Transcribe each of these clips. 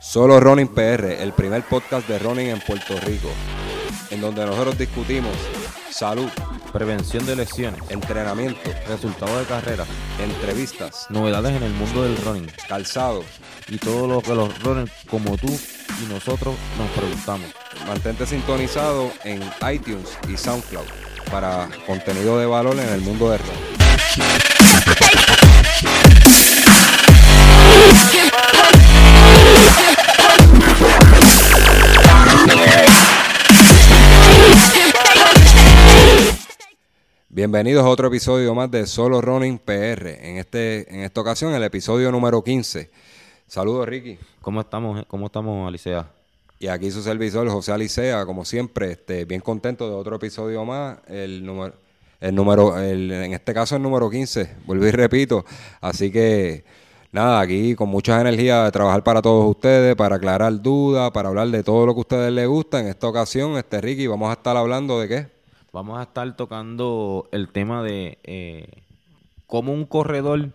Solo Running PR, el primer podcast de running en Puerto Rico, en donde nosotros discutimos salud, prevención de lesiones, entrenamiento, resultados de carrera, entrevistas, novedades en el mundo del running calzado. y todo lo que los runners como tú y nosotros nos preguntamos. Mantente sintonizado en iTunes y SoundCloud para contenido de valor en el mundo del running. Bienvenidos a otro episodio más de Solo Running PR. En, este, en esta ocasión, el episodio número 15. Saludos, Ricky. ¿Cómo estamos, cómo estamos, Alicia? Y aquí su servidor, José Alicea, como siempre, este, bien contento de otro episodio más. El número, el número, el- en este caso el número 15, vuelvo y repito. Así que, nada, aquí con mucha energía de trabajar para todos ustedes, para aclarar dudas, para hablar de todo lo que a ustedes les gusta. En esta ocasión, este Ricky, vamos a estar hablando de qué? Vamos a estar tocando el tema de eh, cómo un corredor,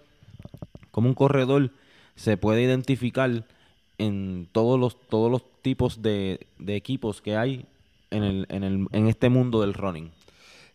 cómo un corredor se puede identificar en todos los, todos los tipos de, de equipos que hay en, el, en, el, en este mundo del running.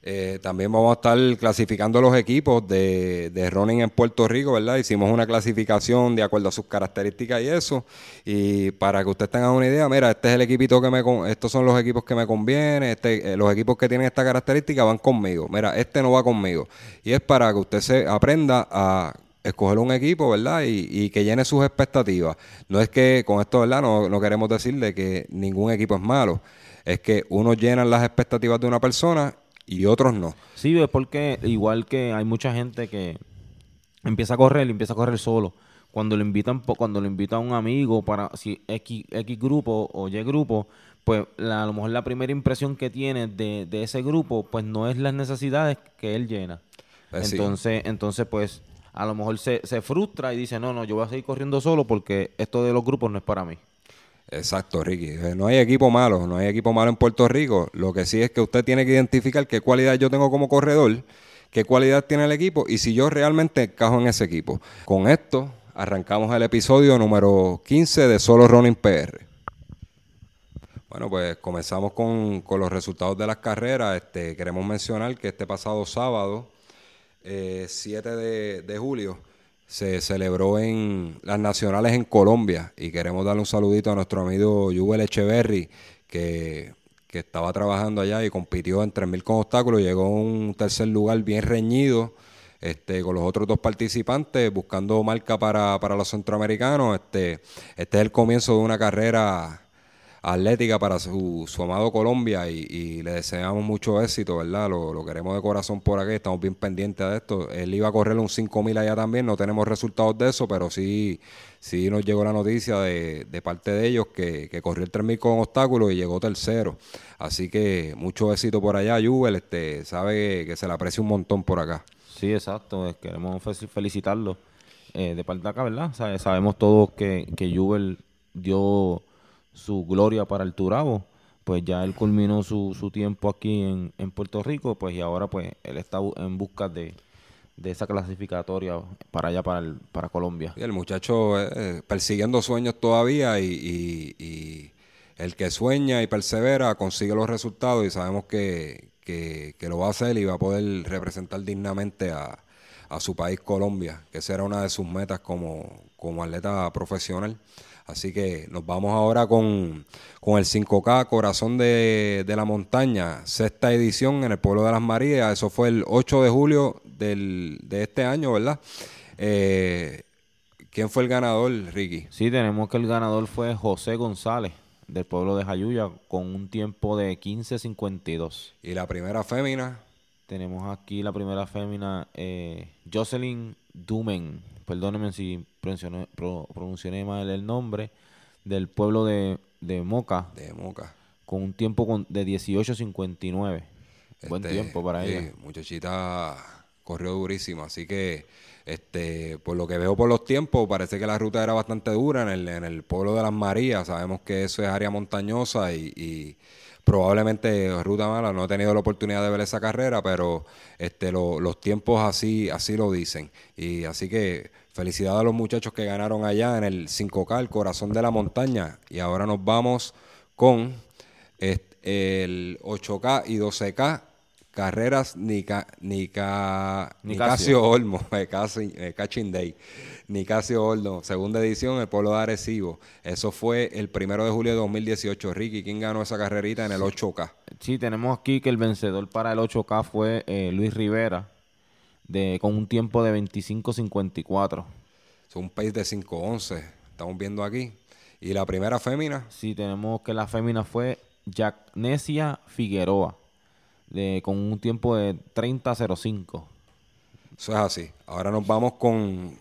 Eh, también vamos a estar clasificando los equipos de, de running en Puerto Rico, ¿verdad? Hicimos una clasificación de acuerdo a sus características y eso. Y para que ustedes tengan una idea, mira, este es el equipito que me... Estos son los equipos que me convienen. Este, eh, los equipos que tienen esta característica van conmigo. Mira, este no va conmigo. Y es para que usted se aprenda a escoger un equipo, ¿verdad? Y, y que llene sus expectativas. No es que con esto, ¿verdad? No, no queremos decirle que ningún equipo es malo. Es que unos llenan las expectativas de una persona y otros no. Sí, es porque igual que hay mucha gente que empieza a correr y empieza a correr solo. Cuando le invitan, cuando le invita a un amigo para si X, X grupo o Y grupo, pues la- a lo mejor la primera impresión que tiene de, de ese grupo, pues no es las necesidades que él llena. Pues entonces, entonces, pues, a lo mejor se, se frustra y dice, no, no, yo voy a seguir corriendo solo porque esto de los grupos no es para mí. Exacto, Ricky. Eh, No hay equipo malo, no hay equipo malo en Puerto Rico. Lo que sí es que usted tiene que identificar qué cualidad yo tengo como corredor, qué cualidad tiene el equipo y si yo realmente encajo en ese equipo. Con esto arrancamos el episodio número 15 de Solo Running PR. Bueno, pues comenzamos con, con los resultados de las carreras. Este, queremos mencionar que este pasado sábado, eh, 7 de, de julio, se celebró en las nacionales en Colombia y queremos darle un saludito a nuestro amigo Yuvel Echeverry que, que estaba trabajando allá y compitió en 3000 con obstáculos, llegó a un tercer lugar bien reñido este, con los otros dos participantes buscando marca para, para los centroamericanos. Este, este es el comienzo de una carrera atlética para su, su amado Colombia y, le deseamos mucho éxito, ¿verdad? Lo, queremos de corazón por aquí, estamos bien pendientes de esto. Él iba a correr un 5000 allá también, no tenemos resultados de eso, pero sí, sí nos llegó la noticia de, de parte de ellos que, que corrió el 3000 con obstáculos y llegó tercero. Así que mucho éxito por allá, Jubel, este, sabe que se le aprecia un montón por acá. Sí, exacto. eh, Queremos fe- felicitarlo eh, de parte de acá, ¿verdad? Sabe- sabemos todos que, que Jubel dio su gloria para el Turabo. Pues ya él culminó su, su tiempo aquí en, en Puerto Rico, pues y ahora pues él está en busca de, de esa clasificatoria para allá, para, el- para Colombia. Y el muchacho eh, eh, persiguiendo sueños todavía y, el que sueña y persevera consigue los resultados y sabemos que, que- que lo va a hacer y va a poder representar dignamente a, a su país Colombia, que esa era una de sus metas como, como atleta profesional. Así que nos vamos ahora con, con el 5K Corazón de, de la Montaña, sexta edición en el pueblo de las Marías. Eso fue el 8 de julio del, de este año, ¿verdad? Eh, ¿Quién fue el ganador, Ricky? Sí, tenemos que el ganador fue José González, del pueblo de Jayuya, con un tiempo de 15.52. Y la primera fémina, Tenemos aquí la primera fémina, eh, Jocelyn Dumen. Perdónenme si pronuncié, pro- pronuncié mal el nombre. Del pueblo de, de Moca, de Moca. con un tiempo con- de 18.59. Buen Este, tiempo para sí, ella. Muchachita corrió durísimo, así que este, por lo que veo por los tiempos, parece que la ruta era bastante dura en el, en el pueblo de las Marías. Sabemos que eso es área montañosa y, y probablemente ruta mala. No he tenido la oportunidad de ver esa carrera, pero este, lo- los tiempos así, así lo dicen. Y así que felicidades a los muchachos que ganaron allá en el 5K, el corazón de la montaña. Y ahora nos vamos con el 8K y 12K Carreras Nica, Nica, Nicasio Olmo, Catching Day. Nicasio Olmo, segunda edición, el pueblo de Arecibo. Eso fue el primero de julio de 2018. Ricky, ¿quién ganó esa carrerita en el 8K? Sí, tenemos aquí que el vencedor para el 8K fue eh, Luis Rivera, de, con un tiempo de 25.54. Es un pace de 5.11, estamos viendo aquí. ¿Y la primera fémina? Sí, tenemos que la fémina fue Jacnesia Figueroa de, con un tiempo de 30.05. Eso es así. Ahora nos vamos con,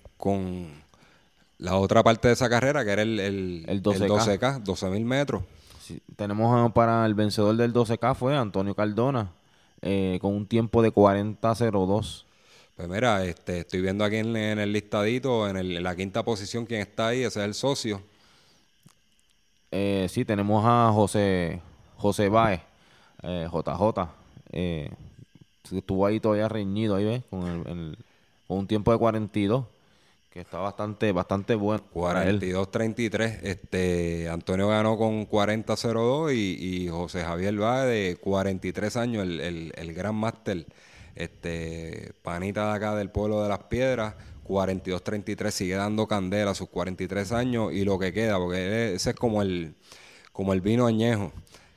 la otra parte de esa carrera, que era el, el, 12K, 12.000 metros. tenemos para el vencedor del 12K fue Antonio Cardona, eh, con un tiempo de 40.02. Pues mira, este, estoy viendo aquí en, el listadito, en, en, la quinta posición, quien está ahí, ese es el socio. Eh, sí, tenemos a José, José Baez, JJ, eh, eh, estuvo ahí todavía reñido, ahí ves, con, el, con un tiempo de 42, que está bastante bastante bueno. 42-33. Este, Antonio ganó con 40-02 y, y, José Javier va de 43 años, el, el, el gran máster, este, panita de acá del pueblo de las piedras. 42-33 sigue dando candela a sus 43 años y lo que queda, porque ese es como el, como el vino añejo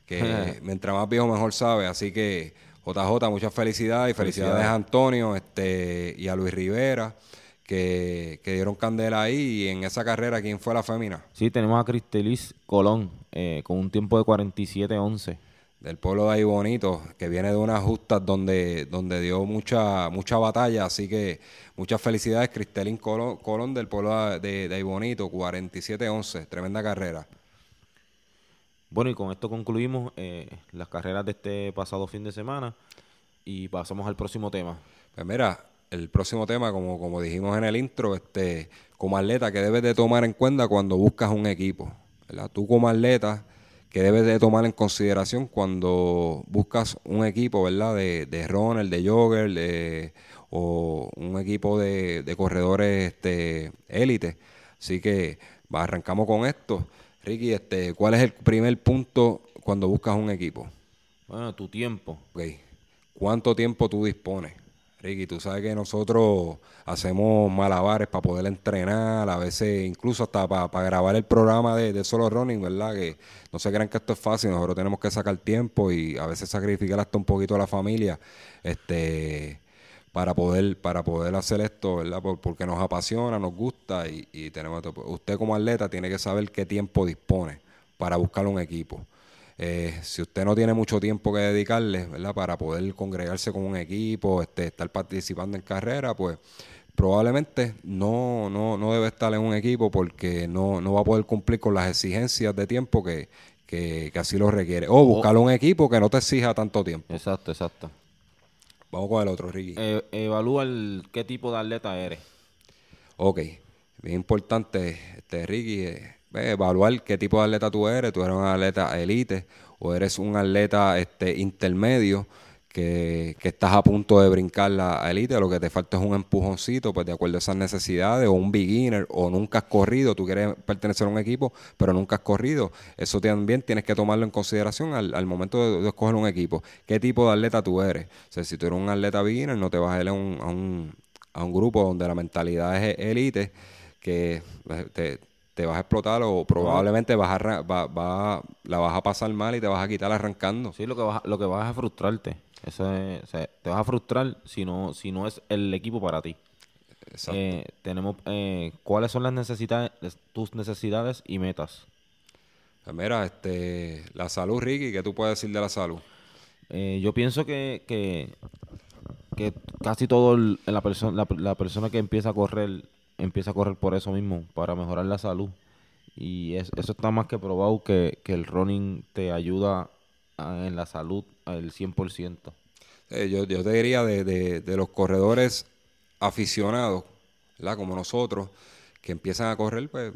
que mientras más viejo mejor sabe. Así que JJ, muchas felicidades y felicidades, a Antonio este, y a Luis Rivera. Que, dieron candela ahí y en esa carrera, ¿quién fue la fémina? Sí, tenemos a Cristelis Colón eh, con un tiempo de 47-11. Del pueblo de ahí bonito, que viene de unas justas donde, donde dio mucha, mucha batalla, así que muchas felicidades, Cristelín Colón, Colón del pueblo de, de ahí bonito, 47-11, tremenda carrera. Bueno, y con esto concluimos eh, las carreras de este pasado fin de semana y pasamos al próximo tema. Pues mira, el próximo tema, como, como dijimos en el intro, este, como atleta que debes de tomar en cuenta cuando buscas un equipo. ¿verdad? Tú como atleta que debes de tomar en consideración cuando buscas un equipo, ¿verdad? De, de runner, de jogger, de, o un equipo de, de corredores este, élite. Así que arrancamos con esto. Ricky, este, ¿cuál es el primer punto cuando buscas un equipo? Bueno, tu tiempo. Okay. ¿Cuánto tiempo tú dispones? Ricky, tú sabes que nosotros hacemos malabares para poder entrenar, a veces incluso hasta para, grabar el programa de, de, solo running, ¿verdad? Que no se crean que esto es fácil, nosotros tenemos que sacar tiempo y a veces sacrificar hasta un poquito a la familia. Este, para poder para poder hacer esto, ¿verdad? porque nos apasiona, nos gusta y, y tenemos usted como atleta tiene que saber qué tiempo dispone para buscar un equipo. Eh, si usted no tiene mucho tiempo que dedicarle, ¿verdad? Para poder congregarse con un equipo, este, estar participando en carrera, pues probablemente no, no, no debe estar en un equipo porque no, no va a poder cumplir con las exigencias de tiempo que, que, que así lo requiere. O buscar un equipo que no te exija tanto tiempo. Exacto, exacto. Vamos con el otro, Ricky. Eh, evalúa el, qué tipo de atleta eres. Ok, bien importante, este, Ricky, eh, evaluar qué tipo de atleta tú eres. Tú eres un atleta elite o eres un atleta este, intermedio que, estás a punto de brincar la élite, lo que te falta es un empujoncito, pues de acuerdo a esas necesidades, o un beginner, o nunca has corrido, tú quieres pertenecer a un equipo, pero nunca has corrido. Eso también tienes que tomarlo en consideración al, momento de, escoger un equipo. ¿Qué tipo de atleta tú eres? O sea, si tú eres un atleta beginner, no te vas a ir a un, a un, a un grupo donde la mentalidad es élite, que pues, te, te vas a explotar o probablemente vas a, va, la vas a pasar mal y te vas a quitar arrancando. Sí, lo que vas, lo que vas a frustrarte. Eso te vas a frustrar si no, si no es el equipo para ti. Eh, tenemos eh, cuáles son las necesidades, tus necesidades y metas. Pues mira, este, la salud, Ricky, ¿qué tú puedes decir de la salud? Eh, yo pienso que, que, que casi todo la persona, la, persona que empieza a correr, empieza a correr por eso mismo, para mejorar la salud. Y eso está más que probado que, que el running te ayuda en la salud al 100%. Eh, yo, yo, te diría de, de, los corredores aficionados, ¿verdad? como nosotros, que empiezan a correr, pues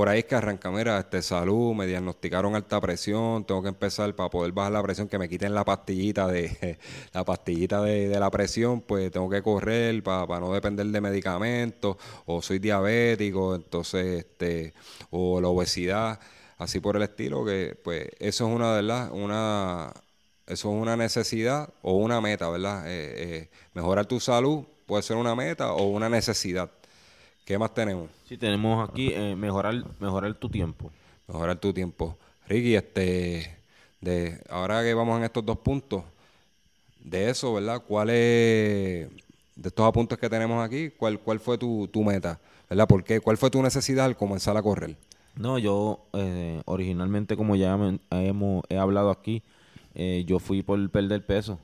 por ahí es que arranca, mira, este, salud, me diagnosticaron alta presión, tengo que empezar para poder bajar la presión, que me quiten la pastillita de la pastillita de, la presión, pues tengo que correr para, no depender de medicamentos, o soy diabético, entonces, este, o la obesidad, así por el estilo, que pues eso es una, ¿verdad? Una, eso es una necesidad o una meta, ¿verdad? Eh, eh, mejorar tu salud puede ser una meta o una necesidad. ¿Qué más tenemos? Sí, tenemos aquí eh, mejorar, mejorar tu tiempo. Mejorar tu tiempo. Ricky, este, de, ahora que vamos en estos dos puntos, de eso, ¿verdad? ¿Cuál es, de estos apuntes que tenemos aquí, cuál, cuál fue tu, tu meta? ¿Verdad? ¿Por qué? ¿Cuál fue tu necesidad al comenzar a correr? No, yo eh, originalmente, como ya hemos, he hablado aquí, eh, yo fui por perder peso.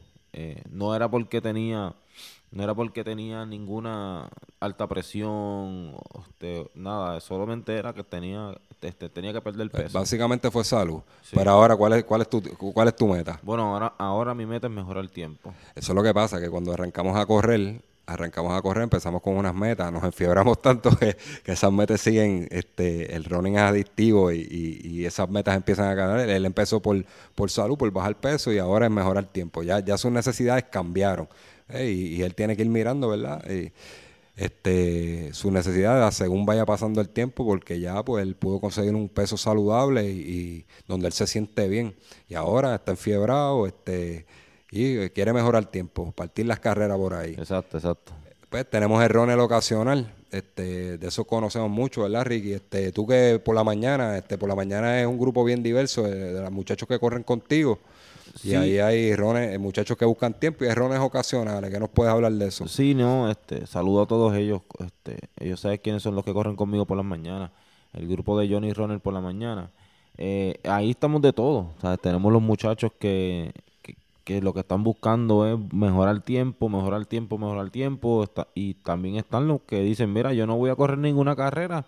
no era porque tenía no era porque tenía ninguna alta presión, este, nada, solamente era que tenía este, tenía que perder pues, peso. Básicamente fue salud. Pero ahora, ¿cuál es, cuál, es tu, ¿cuál es tu meta? Bueno, ahora, ahora mi meta es mejorar el tiempo. Eso es lo que pasa, que cuando arrancamos a correr, arrancamos a correr, empezamos con unas metas, nos enfiebramos tanto que, esas metas siguen, este, el running es adictivo y, esas metas empiezan a ganar. Él empezó por, por salud, por bajar peso y ahora es mejorar el tiempo. Ya, ya sus necesidades cambiaron y, él tiene que ir mirando, ¿verdad? Y, este, sus necesidades según vaya pasando el tiempo, porque ya pues él pudo conseguir un peso saludable y, donde él se siente bien. Y ahora está enfiebrado, este, y quiere mejorar el tiempo, partir las carreras por ahí. Exacto, exacto. Pues tenemos el runner ocasional, este, de eso conocemos mucho, ¿verdad, Ricky? Este, tú que por la mañana, este, por la mañana es un grupo bien diverso de, de los muchachos que corren contigo. Y ahí hay rones, eh, muchachos que buscan tiempo y hay rones ocasionales. ¿Qué nos puedes hablar de eso? Sí, no, este, saludo a todos ellos. Este, ellos saben quiénes son los que corren conmigo por las mañanas. El grupo de Johnny Runner por la mañana. Eh, ahí estamos de todo. tenemos los muchachos que, que, lo que están buscando es mejorar el tiempo, mejorar el tiempo, mejorar el tiempo. y también están los que dicen, mira, yo no voy a correr ninguna carrera.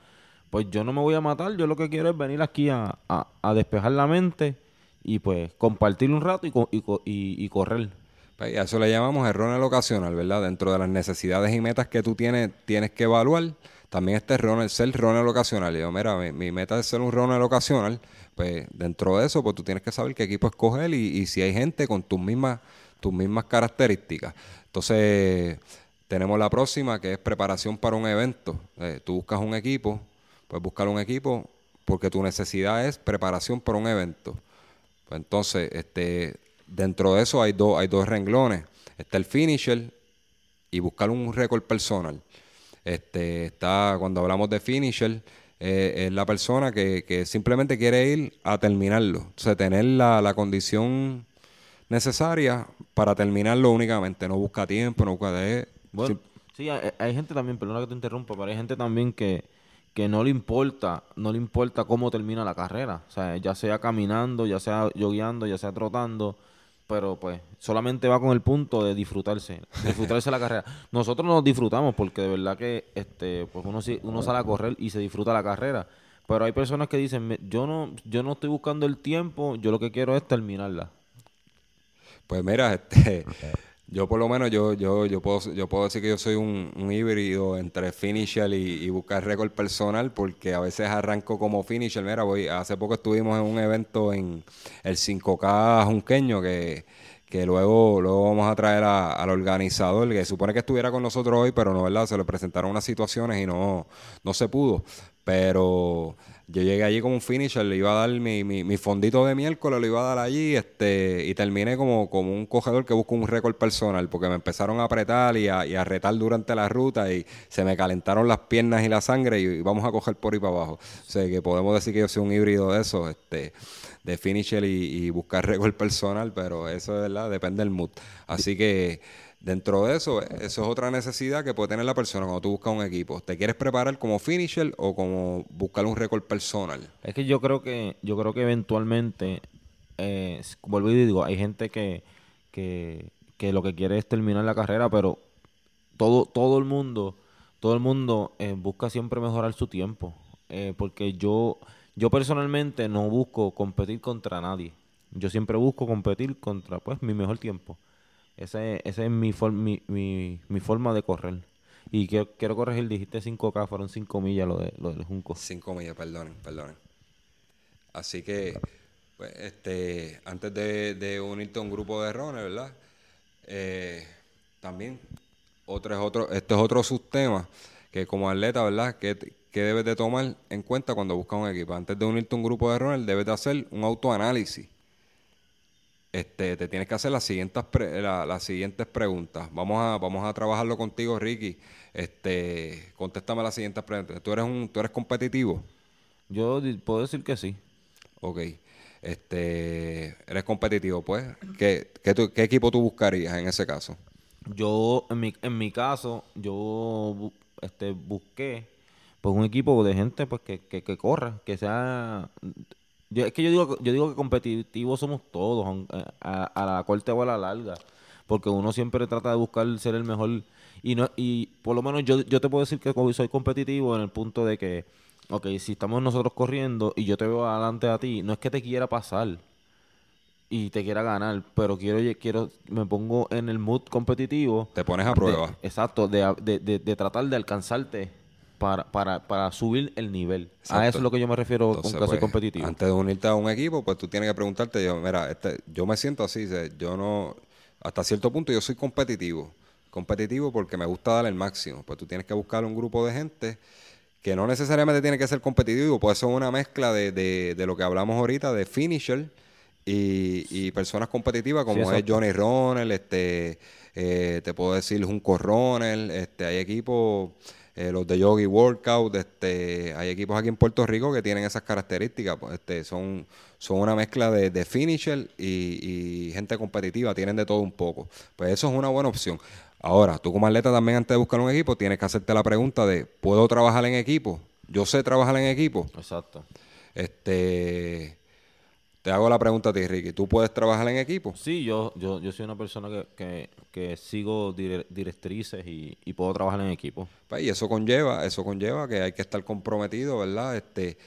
Pues yo no me voy a matar. Yo lo que quiero es venir aquí a, a despejar la mente y pues compartir un rato y, y, y, correr. Pues, a eso le llamamos error ocasional, ¿verdad? Dentro de las necesidades y metas que tú tienes, tienes que evaluar, también este runner, ser runner ocasional. Y yo, mira, mi, meta es ser un runner ocasional, pues dentro de eso, pues tú tienes que saber qué equipo escoger y, si hay gente con tus mismas, tus mismas características. Entonces, tenemos la próxima que es preparación para un evento. Eh, tú buscas un equipo, pues buscar un equipo porque tu necesidad es preparación para un evento. Pues entonces, este, dentro de eso hay, dos hay dos renglones. Está el finisher y buscar un récord personal. Este, está, cuando hablamos de finisher, eh, es la persona que, simplemente quiere ir a terminarlo. O sea, tener la, la condición necesaria para terminarlo únicamente. No busca tiempo, no busca de... Bueno, sí, hay, hay, gente también, perdona que te interrumpa, pero hay gente también que que no le importa, no le importa cómo termina la carrera. O sea, ya sea caminando, ya sea yogueando, ya sea trotando, pero pues solamente va con el punto de disfrutarse, disfrutarse la carrera. Nosotros nos disfrutamos porque de verdad que este pues uno uno sale a correr y se disfruta la carrera. Pero hay personas que dicen, yo no yo no estoy buscando el tiempo, yo lo que quiero es terminarla. Pues mira, este yo por lo menos yo yo yo puedo yo puedo decir que yo soy un, híbrido entre finisher y, buscar récord personal porque a veces arranco como finisher. Mira, voy hace poco estuvimos en un evento en el 5K Junqueño que que luego, luego vamos a traer al organizador, que supone que estuviera con nosotros hoy, pero no, ¿verdad? Se le presentaron unas situaciones y no, no se pudo. Pero yo llegué allí como un finisher, le iba a dar mi, mi, fondito de miércoles, lo iba a dar allí este, y terminé como, como un cogedor que busca un récord personal, porque me empezaron a apretar y a, y a retar durante la ruta y se me calentaron las piernas y la sangre y, vamos a coger por ahí para abajo. O sea que podemos decir que yo soy un híbrido de eso, este, de finisher y, y buscar récord personal, pero eso es verdad, depende del mood. Así que Dentro de eso, eso es otra necesidad que puede tener la persona cuando tú buscas un equipo. ¿Te quieres preparar como finisher o como buscar un récord personal? Es que yo creo que, yo creo que eventualmente, eh, vuelvo y digo, hay gente que, que, lo que quiere es terminar la carrera, pero todo, todo el mundo, todo el mundo eh, busca siempre mejorar su tiempo. Eh, porque yo, yo personalmente no busco competir contra nadie. Yo siempre busco competir contra pues mi mejor tiempo. Esa es, esa es mi, mi, mi, forma de correr. Y quiero, quiero corregir, dijiste 5K, fueron 5 millas lo, de, lo del Junco. 5 millas, perdonen, perdonen. Así que, pues, este, antes de, de unirte a un grupo de rones, ¿verdad? Eh, también, otro es otro, este es otro subtema que como atleta, ¿verdad? Que, que debes de tomar en cuenta cuando buscas un equipo. Antes de unirte a un grupo de runners, debes de hacer un autoanálisis. Este, te tienes que hacer las siguientes, las siguientes preguntas. Vamos a, vamos a trabajarlo contigo, Ricky. Este, contéstame las siguientes preguntas. ¿Tú eres, un, ¿Tú eres competitivo? Yo puedo decir que sí. Ok. Este, eres competitivo, pues. ¿Qué, qué, qué equipo tú buscarías en ese caso? Yo, en mi, en mi caso, yo este, busqué pues un equipo de gente pues que, que, corra, que sea es que yo digo yo digo que competitivos somos todos a, la corte o a la larga porque uno siempre trata de buscar ser el mejor y no y por lo menos yo, yo te puedo decir que soy competitivo en el punto de que ok, si estamos nosotros corriendo y yo te veo adelante a ti no es que te quiera pasar y te quiera ganar, pero quiero, quiero, me pongo en el mood competitivo. Te pones a prueba. exacto, de, de, de, tratar de alcanzarte para, para, para subir el nivel. A eso es lo que yo me refiero con que pues, competitivo. Antes de unirte a un equipo, pues tú tienes que preguntarte, yo, mira, este, yo me siento así, yo no, hasta cierto punto yo soy competitivo. Competitivo porque me gusta dar el máximo. Pues tú tienes que buscar un grupo de gente que no necesariamente tiene que ser competitivo, puede ser una mezcla de, de, de lo que hablamos ahorita, de finisher y, personas competitivas como es Johnny Ronald, este, eh, te puedo decir Junco Ronald, este, hay equipos, eh, los de Yogi Workout, este, hay equipos aquí en Puerto Rico que tienen esas características, pues, este, son, son una mezcla de, de finisher y, gente competitiva, tienen de todo un poco. Pues eso es una buena opción. Ahora, tú como atleta también antes de buscar un equipo tienes que hacerte la pregunta de, ¿puedo trabajar en equipo? Yo sé trabajar en equipo. Exacto. Este, te hago la pregunta a ti, Ricky. ¿Tú puedes trabajar en equipo? Sí, yo, yo, yo soy una persona que, que, sigo directrices y, puedo trabajar en equipo. Pues, y eso conlleva, eso conlleva que hay que estar comprometido, ¿verdad? Este,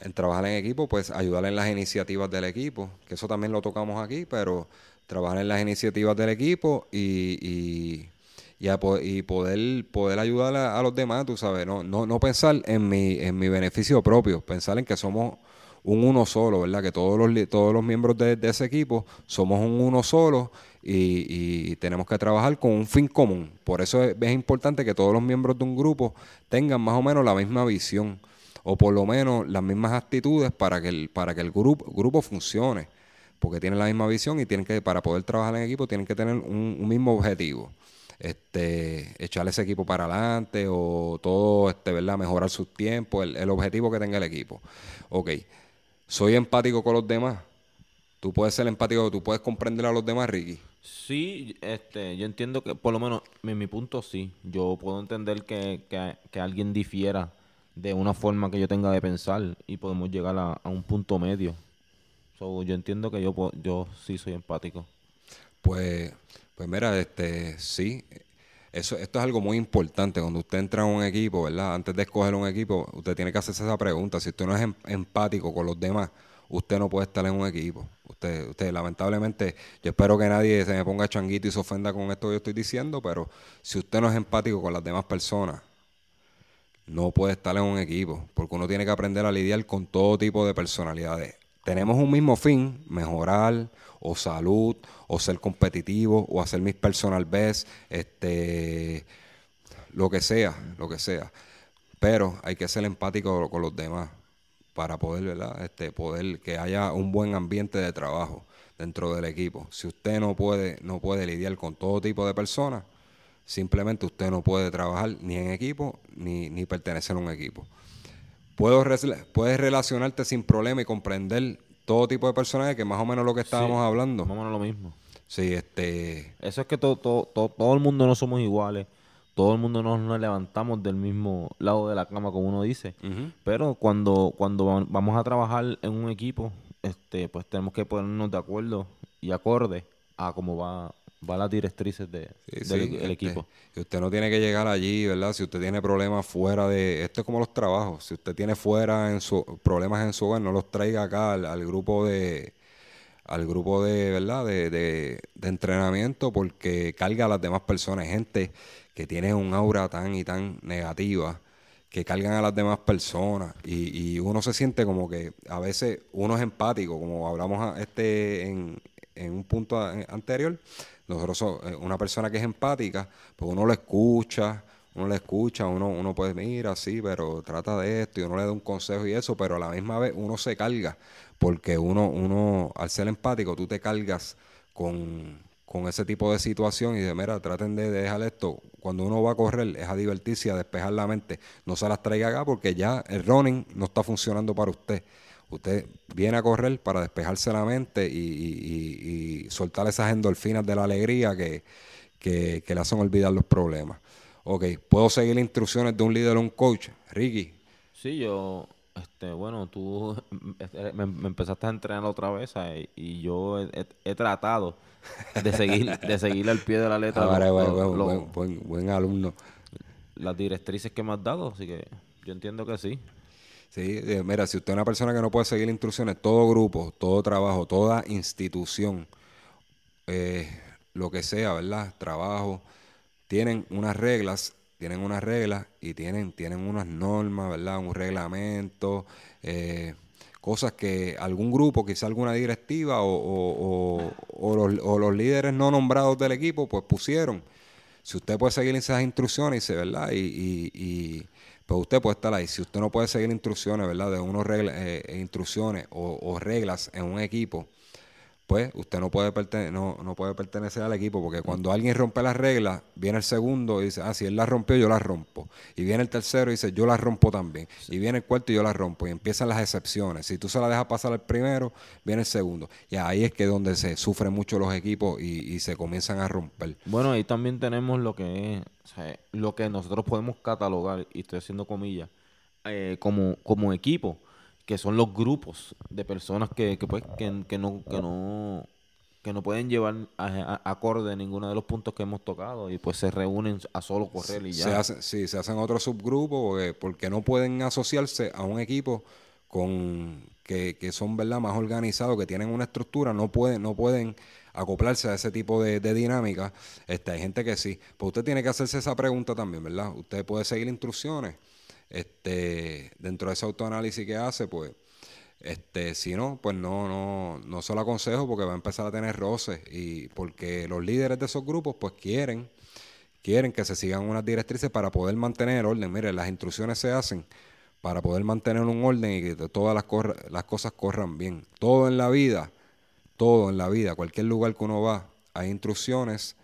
en trabajar en equipo, pues ayudar en las iniciativas del equipo, que eso también lo tocamos aquí, pero trabajar en las iniciativas del equipo y, y, y, poder, poder ayudar a, los demás, tú sabes, no, no, no pensar en mi, en mi beneficio propio, pensar en que somos un uno solo, ¿verdad? Que todos los, todos los miembros de, ese equipo somos un uno solo y, tenemos que trabajar con un fin común. Por eso es, importante que todos los miembros de un grupo tengan más o menos la misma visión o por lo menos las mismas actitudes para que el, para que el grupo, grupo funcione. Porque tienen la misma visión y tienen que, para poder trabajar en equipo, tienen que tener un, mismo objetivo este, echar ese equipo para adelante o todo, este, ¿verdad? Mejorar sus tiempos, el, el, objetivo que tenga el equipo. Ok, soy empático con los demás. Tú puedes ser empático, tú puedes comprender a los demás, Ricky. Sí, este, yo entiendo que, por lo menos, en mi punto sí. Yo puedo entender que, que, alguien difiera de una forma que yo tenga de pensar y podemos llegar a, un punto medio. So, yo entiendo que yo, yo sí soy empático. Pues, pues mira, este, sí, eso, esto es algo muy importante. Cuando usted entra a un equipo, ¿verdad? Antes de escoger un equipo, usted tiene que hacerse esa pregunta. Si usted no es em, empático con los demás, usted no puede estar en un equipo. Usted, usted, lamentablemente, yo espero que nadie se me ponga changuito y se ofenda con esto que yo estoy diciendo, pero si usted no es empático con las demás personas, no puede estar en un equipo, porque uno tiene que aprender a lidiar con todo tipo de personalidades. Tenemos un mismo fin, mejorar o salud o ser competitivo o hacer mis personal best, este, lo que sea, lo que sea. Pero hay que ser empático con los demás para poder, ¿verdad? Este, poder que haya un buen ambiente de trabajo dentro del equipo. Si usted no puede, no puede lidiar con todo tipo de personas, simplemente usted no puede trabajar ni en equipo ni, ni pertenecer a un equipo. puedes relacionarte sin problema y comprender todo tipo de personajes, que más o menos lo que estábamos hablando. Más o menos lo mismo. Sí, este... Eso es que todo, todo, todo, el mundo no somos iguales. Todo el mundo no nos levantamos del mismo lado de la cama, como uno dice. Pero cuando, cuando vamos a trabajar en un equipo, este, pues tenemos que ponernos de acuerdo y acorde a cómo va va a las directrices de, del este, equipo. Y usted no tiene que llegar allí, ¿verdad? Si usted tiene problemas fuera de... Esto es como los trabajos. Si usted tiene fuera en su, problemas en su hogar, no los traiga acá al, grupo de al grupo de, ¿verdad? De, de, entrenamiento porque carga a las demás personas. Gente que tienen un aura tan y tan negativa que cargan a las demás personas y, y uno se siente como que a veces uno es empático, como hablamos a- este en, en un punto anterior, nosotros eh, una persona que es empática, pues uno lo escucha, uno le escucha, uno, uno puede, mira, sí, pero trata de esto, y uno le da un consejo y eso, pero a la misma vez uno se carga, porque uno, uno, al ser empático, tú te cargas con, con ese tipo de situación y de, mira, traten de, de dejar esto. Cuando uno va a correr es a divertirse, a despejar la mente. No se las traiga acá porque ya el running no está funcionando para usted. Usted viene a correr para despejarse la mente y, y- y- y soltar esas endorfinas de la alegría que, que, que le hacen olvidar los problemas. Ok, ¿puedo seguir instrucciones de un líder o un coach? Ricky, Sí, yo, este, bueno, tú me, me empezaste a entrenar otra vez ¿sabes? y yo he, he- he tratado de seguir, de seguir al pie de la letra ahora, lo- buen, lo- buen- lo- buen- buen- buen alumno. las directrices que me has dado, así que yo entiendo que sí. Sí, mira, si usted es una persona que no puede seguir instrucciones, todo grupo, todo trabajo, toda institución, eh, lo que sea, ¿verdad? Trabajo, tienen unas reglas, tienen unas reglas y tienen, tienen unas normas, ¿verdad? Un reglamento, eh, cosas que algún grupo, quizá alguna directiva o, o- o- los, o los líderes no nombrados del equipo, pues pusieron. Si usted puede seguir esas instrucciones, ¿verdad? Y, y, y, pues usted puede estar ahí. Si usted no puede seguir instrucciones, ¿verdad? De unos regla- eh, eh, instrucciones o, o reglas en un equipo, pues usted no puede, pertene- no, no puede pertenecer al equipo porque cuando alguien rompe las reglas, viene el segundo y dice, ah, si él las rompió, yo las rompo. Y viene el tercero y dice, yo las rompo también. Y viene el cuarto y yo las rompo. Y empiezan las excepciones. Si tú se la dejas pasar al primero, viene el segundo. Y ahí es que donde se sufren mucho los equipos y, y se comienzan a romper. Bueno, ahí también tenemos lo que es, o sea, lo que nosotros podemos catalogar, y estoy haciendo comillas, eh, como, como equipo, que son los grupos de personas que, que, pues, que, que no, que no que no pueden llevar a, a- acorde ninguno de los puntos que hemos tocado y pues se reúnen a solo correr y ya. Se hacen, sí, se hacen otros subgrupos porque, porque no pueden asociarse a un equipo con que, que son verdad más organizados, que tienen una estructura, no pueden, no pueden acoplarse a ese tipo de, de dinámica. Este, hay gente que sí. Pues usted tiene que hacerse esa pregunta también, ¿verdad? Usted puede seguir instrucciones. Este, dentro de ese autoanálisis que hace, pues, este, si no, pues no, no, no se lo aconsejo porque va a empezar a tener roces y porque los líderes de esos grupos, pues quieren quieren que se sigan unas directrices para poder mantener el orden. Mire, las instrucciones se hacen para poder mantener un orden y que to- todas las, corra- las cosas corran bien. Todo en la vida, todo en la vida, cualquier lugar que uno va, hay instrucciones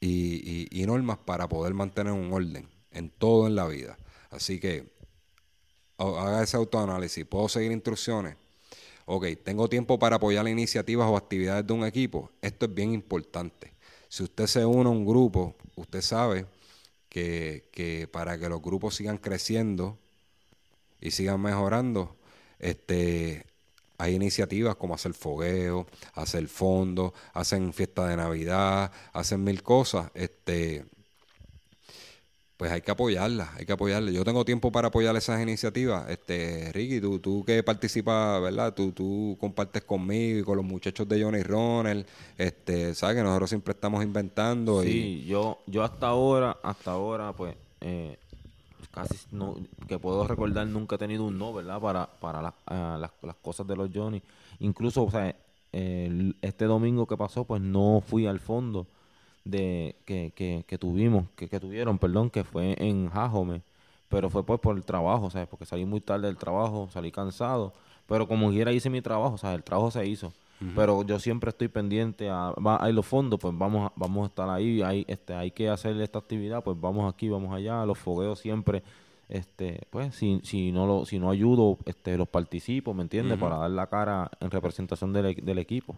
y normas para poder mantener un orden en todo en la vida. Así que ha- haga ese autoanálisis. ¿Puedo seguir instrucciones? Ok, tengo tiempo para apoyar iniciativas o actividades de un equipo. Esto es bien importante. Si usted se une a un grupo, usted sabe que, que para que los grupos sigan creciendo y sigan mejorando, este, hay iniciativas como hacer fogueo, hacer fondos, hacen fiesta de Navidad, hacen mil cosas. Este, pues hay que apoyarlas, hay que apoyarlas. Yo tengo tiempo para apoyar esas iniciativas. Este, Ricky, tú, tú que participas, ¿verdad? Tú, tú compartes conmigo y con los muchachos de Johnny Ronald. Este, sabes que nosotros siempre estamos inventando Sí, yo, yo hasta ahora, hasta ahora, pues, eh, casi no, que puedo recordar, nunca he tenido un no, ¿verdad? Para, para la- ah, las, las cosas de los Johnny. Incluso, o sea, este domingo que pasó, pues no fui al fondo de que, que, que tuvimos, que, que tuvieron, perdón, que fue en Jajome. Pero fue pues por el trabajo, ¿sabes? Porque salí muy tarde del trabajo, salí cansado. Pero como quiera hice mi trabajo, o sea, el trabajo se hizo. Pero yo siempre estoy pendiente a, va, hay los fondos, pues vamos a, vamos a estar ahí, hay, este, hay que hacer esta actividad, pues vamos aquí, vamos allá, los fogueos siempre, este, pues si, si no lo, si no ayudo, este, los participo, ¿me entiendes? Para dar la cara en representación del, del equipo.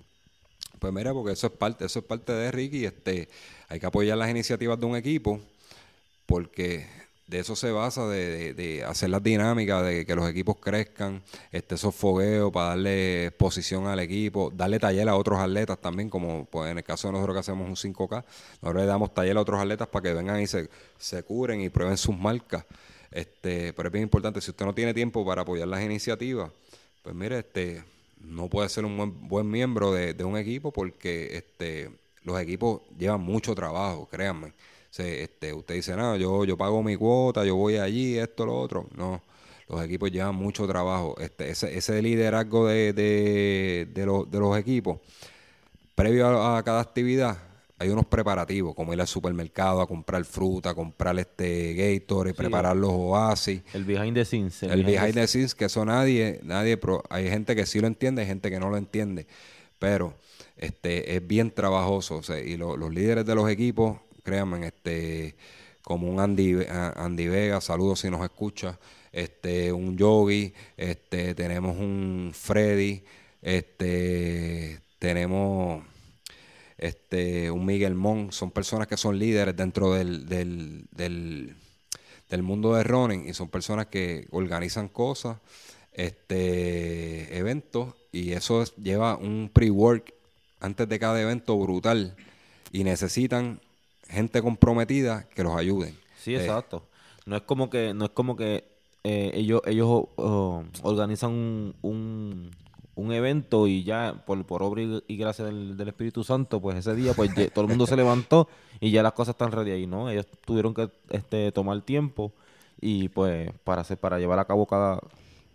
Pues mira, porque eso es parte, eso es parte de Ricky, este, hay que apoyar las iniciativas de un equipo, porque de eso se basa, de, de- de hacer las dinámicas, de que los equipos crezcan, este, esos fogueos para darle exposición al equipo, darle taller a otros atletas también, como pues, en el caso de nosotros que hacemos un 5K, nosotros le damos taller a otros atletas para que vengan y se, se curen y prueben sus marcas. Este, pero es bien importante, si usted no tiene tiempo para apoyar las iniciativas, pues mire, este, no puede ser un buen, buen miembro de, de un equipo porque este, los equipos llevan mucho trabajo, créanme. O este, usted dice, no, yo, yo pago mi cuota, yo voy allí, esto, lo otro. No, los equipos llevan mucho trabajo. Este, ese, ese liderazgo de, de, de, los, de los equipos, previo a cada actividad, hay unos preparativos, como ir al supermercado a comprar fruta, comprar este Gatorade, preparar los oasis. El behind the scenes. El, behind the scenes, que eso nadie, nadie, pro- hay gente que sí lo entiende, hay gente que no lo entiende, pero este es bien trabajoso, o sea, y lo- los líderes de los equipos, créanme, este, como un Andy, a- Andy Vega, saludos si nos escucha, este, un Yogi, este, tenemos un Freddy, este, tenemos este, un Miguel Mon, son personas que son líderes dentro del, del, del, del mundo de running y son personas que organizan cosas, este, eventos y eso es- lleva un pre-work antes de cada evento brutal y necesitan gente comprometida que los ayuden. Sí, Eh, exacto. No es como que, no es como que eh, ellos, ellos oh, organizan un, un, un evento y ya por, por obra y, gracia del, Espíritu Santo, pues ese día pues todo el mundo se levantó y ya las cosas están ready ahí, ¿no? Ellos tuvieron que este, tomar tiempo y pues para para llevar a cabo cada,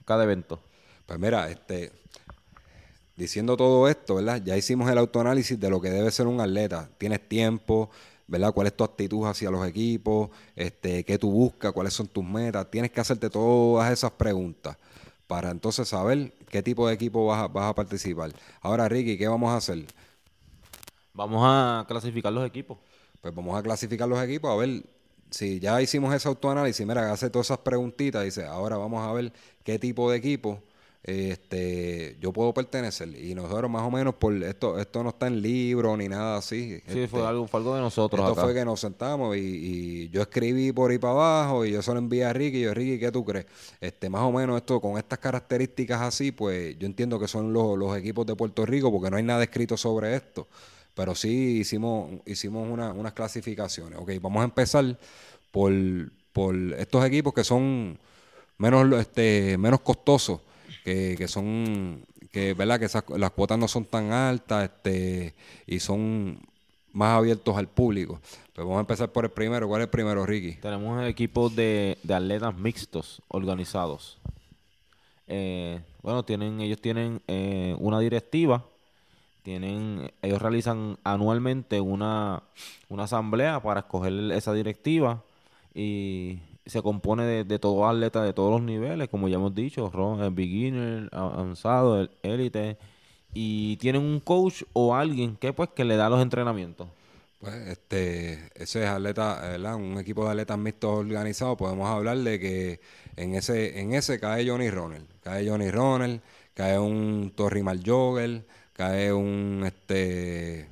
cada evento. Pues mira, este, diciendo todo esto, ¿verdad? Ya hicimos el autoanálisis de lo que debe ser un atleta. Tienes tiempo, ¿verdad? ¿Cuál es tu actitud hacia los equipos? Este, ¿Qué tú buscas? ¿Cuáles son tus metas? Tienes que hacerte todas esas preguntas para entonces saber qué tipo de equipo vas a, vas a participar. Ahora, Ricky, ¿qué vamos a hacer? Vamos a clasificar los equipos. Pues vamos a clasificar los equipos, a ver si ya hicimos ese autoanálisis, mira, hace todas esas preguntitas, dice, ahora vamos a ver qué tipo de equipo este, yo puedo pertenecer. Y nosotros más o menos, por esto esto no está en libro ni nada así. Sí, este, fue algo, fue algo de nosotros esto acá. fue que nos sentamos y, y yo escribí por ahí para abajo y yo se lo envié a Ricky y yo, Ricky, ¿qué tú crees? Este, más o menos esto con estas características así, pues yo entiendo que son los, los equipos de Puerto Rico porque no hay nada escrito sobre esto. Pero sí hicimos, hicimos una- unas clasificaciones. Ok, vamos a empezar por, por estos equipos que son menos, este, menos costosos, que, que son, que verdad que esas- las cuotas no son tan altas, este, y son más abiertos al público. Pues vamos a empezar por el primero. ¿Cuál es el primero, Ricky? Tenemos el equipo de, de atletas mixtos organizados. Eh, bueno, tienen, ellos tienen eh, una directiva. Tienen, ellos realizan anualmente una, una asamblea para escoger esa directiva y se compone de, de todos atletas de todos los niveles, como ya hemos dicho, eh, beginner, avanzado, el- élite, y tienen un coach o alguien que pues que le da los entrenamientos. Pues este, ese es atleta, ¿verdad? Un equipo de atletas mixtos organizados. Podemos hablar de que en ese, en ese cae Johnny Ronald. Cae Johnny Ronald, cae un Torrimal Jogger, cae un este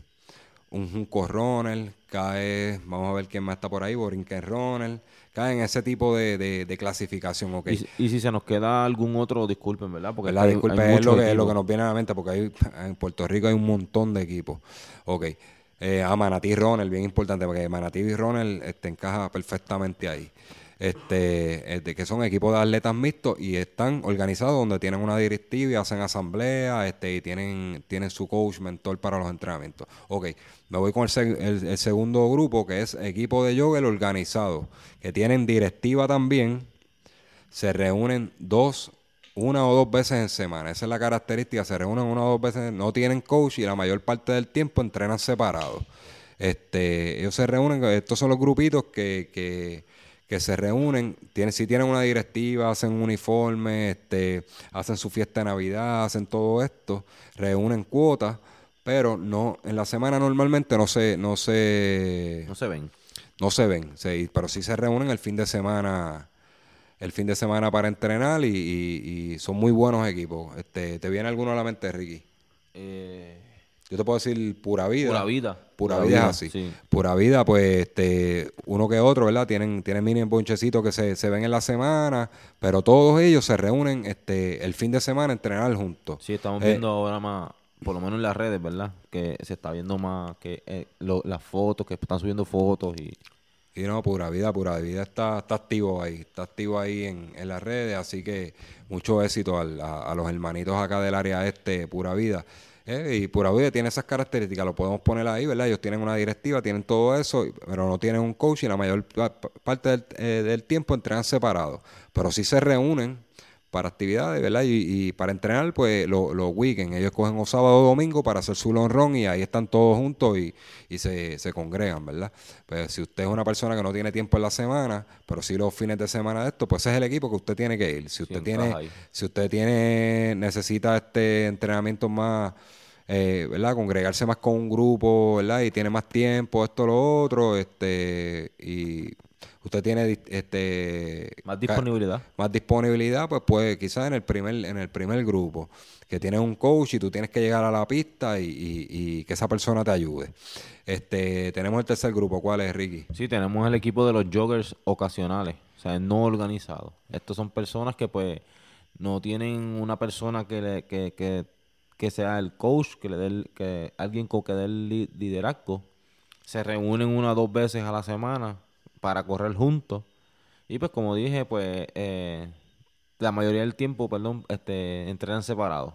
un Junco Ronald, cae, vamos a ver quién más está por ahí, Borinquen Ronald, cae en ese tipo de, de, de clasificación, ok. Y, si- y si se nos queda algún otro, disculpen, ¿verdad? Porque ¿Verdad? hay- Disculpe, hay es lo, que, es lo que nos viene a la mente, porque hay, en Puerto Rico hay un montón de equipos. Ok. Eh, a Manatí Ronald, bien importante, porque Manatí y Ronald este, encaja perfectamente ahí. Este, este, que son equipos de atletas mixtos y están organizados donde tienen una directiva y hacen asamblea este, y tienen, tienen su coach, mentor para los entrenamientos. Ok, me voy con el, el- segundo grupo, que es equipo de yoga organizado, que tienen directiva también, se reúnen dos, una o dos veces en semana. Esa es la característica. Se reúnen una o dos veces, no tienen coach y la mayor parte del tiempo entrenan separados. Este, ellos se reúnen, estos son los grupitos que, que se reúnen, tienen, si tienen una directiva, hacen un uniforme, este, hacen su fiesta de Navidad, hacen todo esto, reúnen cuotas, pero no, en la semana normalmente no se, no se, No se ven. no se ven, sí, pero sí se reúnen el fin de semana, el fin de semana para entrenar y, y- y son muy buenos equipos. Este, ¿Te viene alguno a la mente, Ricky? Eh, Yo te puedo decir pura vida. Pura vida. Pura, Pura vida es así. sí. Pura vida, pues este, uno que otro, ¿verdad? Tienen, tienen mini bonchecitos que se, se ven en la semana, pero todos ellos se reúnen este, el fin de semana a entrenar juntos. sí, estamos Eh, viendo ahora más, por lo menos en las redes, ¿verdad? Que se está viendo más que eh, lo- las fotos, que están subiendo fotos y... Y no, pura vida, pura vida está, está activo ahí, está activo ahí en, en las redes, así que mucho éxito al- a, a los hermanitos acá del área este, pura vida. Eh, y Pura Vida tiene esas características, lo podemos poner ahí, ¿verdad? Ellos tienen una directiva, tienen todo eso, pero no tienen un coach y la mayor parte del, eh, del tiempo entrenan separados. Pero sí se reúnen para actividades, ¿verdad? Y, para entrenar, pues los weekends. Ellos cogen un sábado o domingo para hacer su long run y ahí están todos juntos y, se, se, congregan, ¿verdad? Pues si usted es una persona que no tiene tiempo en la semana, pero sí los fines de semana de esto, pues ese es el equipo que usted tiene que ir. Si usted tiene, si usted tiene, necesita este entrenamiento más, eh, ¿verdad? Congregarse más con un grupo, ¿verdad? Y tiene más tiempo, esto, lo otro, este, y usted tiene este más disponibilidad. Más disponibilidad, pues puede quizás en el primer en el primer grupo que tiene un coach y tú tienes que llegar a la pista y, que esa persona te ayude. Este, tenemos el tercer grupo, ¿cuál es, Ricky? Sí, tenemos el equipo de los joggers ocasionales, o sea, no organizados. Estos son personas que pues no tienen una persona que, le, que, que, que sea el coach, que le dé que alguien que dé el liderazgo. Se reúnen una o dos veces a la semana para correr juntos. Y pues como dije, pues eh, la mayoría del tiempo, perdón, este, entrenan separados.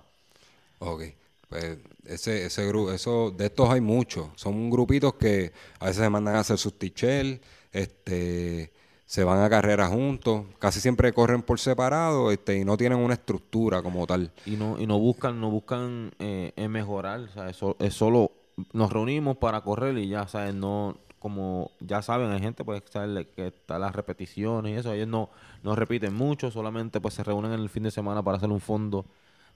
Ok. Pues ese, ese grupo, eso, de estos hay muchos. Son grupitos que a veces se mandan a hacer sus tichel, este, se van a carrera juntos, casi siempre corren por separado, este, y no tienen una estructura como tal. Y no, y no buscan, no buscan eh, mejorar, o sea, eso, es solo nos reunimos para correr y ya, ¿sabes? No, como ya saben, hay gente pues que está las repeticiones y eso, ellos no, no repiten mucho, solamente pues se reúnen en el fin de semana para hacer un fondo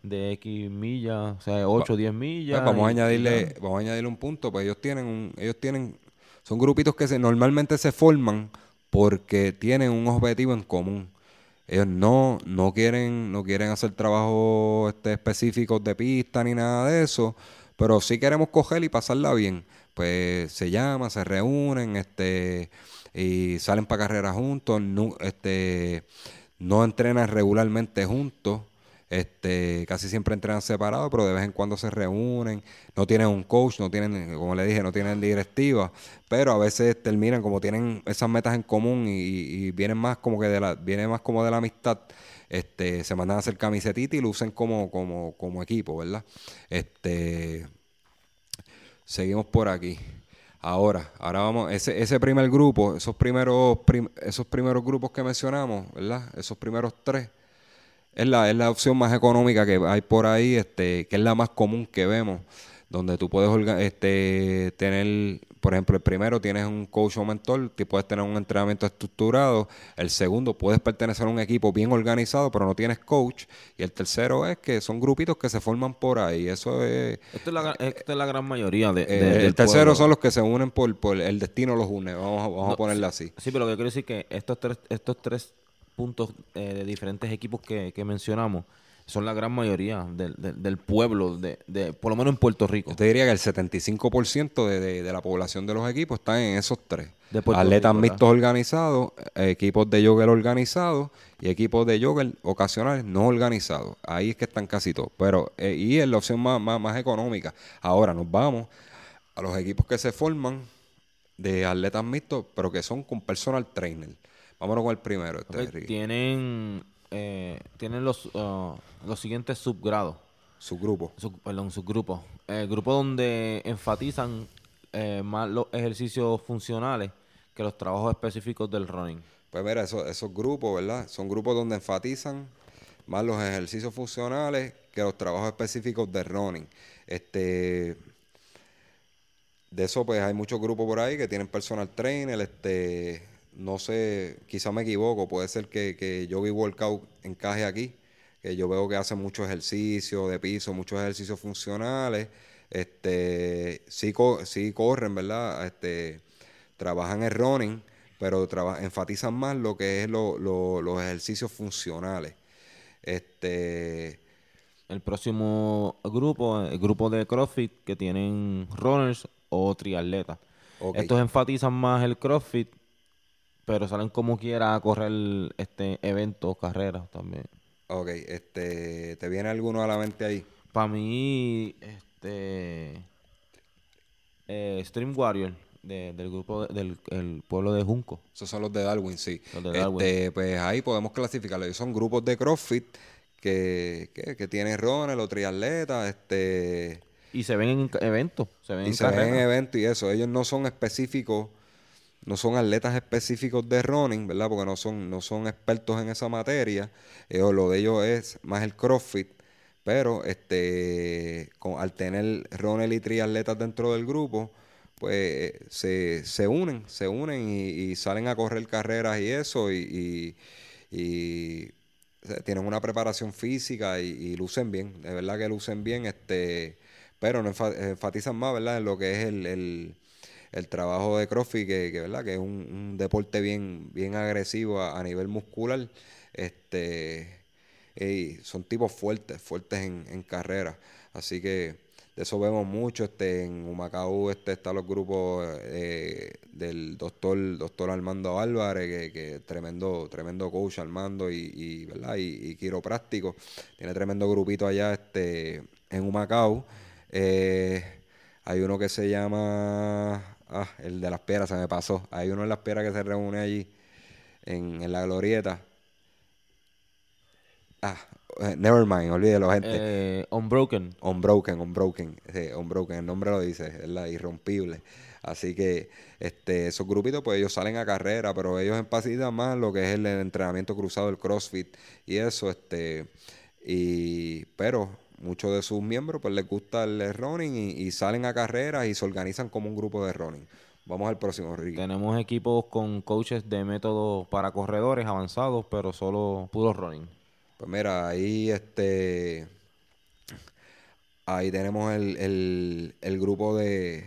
de X millas, o sea, 8 o 10 millas. Pues, vamos a añadirle, vamos a añadirle un punto, pues ellos tienen un, ellos tienen, son grupitos que se, normalmente se forman porque tienen un objetivo en común. Ellos no, no quieren, no quieren hacer trabajo este, específicos de pista ni nada de eso, pero sí queremos coger y pasarla bien pues se llama, se reúnen, este, y salen para carreras juntos, este, no entrenan regularmente juntos, este, casi siempre entrenan separados, pero de vez en cuando se reúnen, no tienen un coach, no tienen, como le dije, no tienen directiva, pero a veces terminan como tienen esas metas en común y, vienen más como que de la, viene más como de la amistad, este, se mandan a hacer camisetita y lucen como, como, como equipo, ¿verdad? Este, Seguimos por aquí. Ahora, ahora vamos, ese, ese primer grupo, esos primeros, esos primeros grupos que mencionamos, ¿verdad? Esos primeros tres, es la, es la opción más económica que hay por ahí, este, que es la más común que vemos, donde tú puedes este, tener por ejemplo, el primero tienes un coach o mentor que puedes tener un entrenamiento estructurado. El segundo, puedes pertenecer a un equipo bien organizado, pero no tienes coach. Y el tercero es que son grupitos que se forman por ahí. Eso es. Esto es la, es la gran mayoría de. Eh, el tercero son los que se unen por, por el destino los une. Vamos, a, vamos a ponerlo así. Sí, pero lo que quiero decir es que estos tres, estos tres puntos eh, de diferentes equipos que, que mencionamos son la gran mayoría del, del, pueblo, de, de, por lo menos en Puerto Rico. Yo te diría que el 75% de, de, la población de los equipos está en esos tres. Atletas mixtos organizados, equipos de jogger organizados y equipos de jogger ocasionales no organizados. Ahí es que están casi todos. Pero, eh, y es la opción más, más, económica. Ahora nos vamos a los equipos que se forman de atletas mixtos, pero que son con personal trainer. Vámonos con el primero. Este, Tienen eh, tienen los, uh, los siguientes subgrados. Subgrupos. perdón, subgrupos. El grupo donde enfatizan eh, más los ejercicios funcionales que los trabajos específicos del running. Pues mira, esos, esos grupos, ¿verdad? Son grupos donde enfatizan más los ejercicios funcionales que los trabajos específicos del running. Este, de eso, pues hay muchos grupos por ahí que tienen personal trainer, este, no sé, quizá me equivoco, puede ser que, que Yogi Workout encaje aquí, que yo veo que hacen mucho ejercicio de piso, muchos ejercicios funcionales, este, sí, sí corren, ¿verdad? Este, trabajan en running, pero enfatizan más lo que es los ejercicios funcionales. Este, el próximo grupo, el grupo de CrossFit que tienen runners o triatletas. Estos enfatizan más el CrossFit pero salen como quiera a correr este eventos, carreras también. Ok, este, ¿te viene alguno a la mente ahí? Para mí, este, eh, Stream Warrior del grupo del pueblo de Junco. Esos son los de Darwin, sí. Los de Darwin. Este, pues ahí podemos clasificarlos. Son grupos de CrossFit que, que, que tienen runners, los triatletas, este, Y se ven en eventos, se ven y en se ven en eventos y eso. Ellos no son específicos, no son atletas específicos de running, ¿verdad? Porque no son, no son expertos en esa materia. Ellos, lo de ellos es más el CrossFit. Pero este, al tener Ronald y triatletas dentro del grupo, pues eh, se, se unen, se unen y, y salen a correr carreras y eso. Y, y- y, o tienen una preparación física y, y lucen bien, de verdad que lucen bien, este, pero no enfa- enfatizan más, ¿verdad? En lo que es el, el- el trabajo de CrossFit, que, ¿verdad? Que es un, deporte bien, bien agresivo a, nivel muscular, este, son tipos fuertes, fuertes en, en carrera, así que de eso vemos mucho, este, en Humacao este, están los grupos eh, del doctor, doctor Armando Álvarez, que, que tremendo, tremendo coach Armando y, y, ¿verdad? y, y quiropráctico. Tiene tremendo grupito allá este, en Humacao. Eh, hay uno que se llama, ah, el de las piedras, se me pasó. Hay uno en las piedras que se reúne allí en, en la glorieta. Ah, eh, never mind, olvídelo, gente. Eh, Unbroken. Unbroken, Unbroken, sí, Unbroken, el nombre lo dice, es la irrompible. Así que este, esos grupitos, pues ellos salen a carrera, pero ellos enfatizan más lo que es el, entrenamiento cruzado, el CrossFit y eso, este, y, pero muchos de sus miembros, pues les gusta el running y, y salen a carreras y se organizan como un grupo de running. Vamos al próximo, Ricky. Tenemos equipos con coaches de métodos para corredores avanzados, pero solo puro running. Pues mira, ahí este. Ahí tenemos el, el, el grupo de.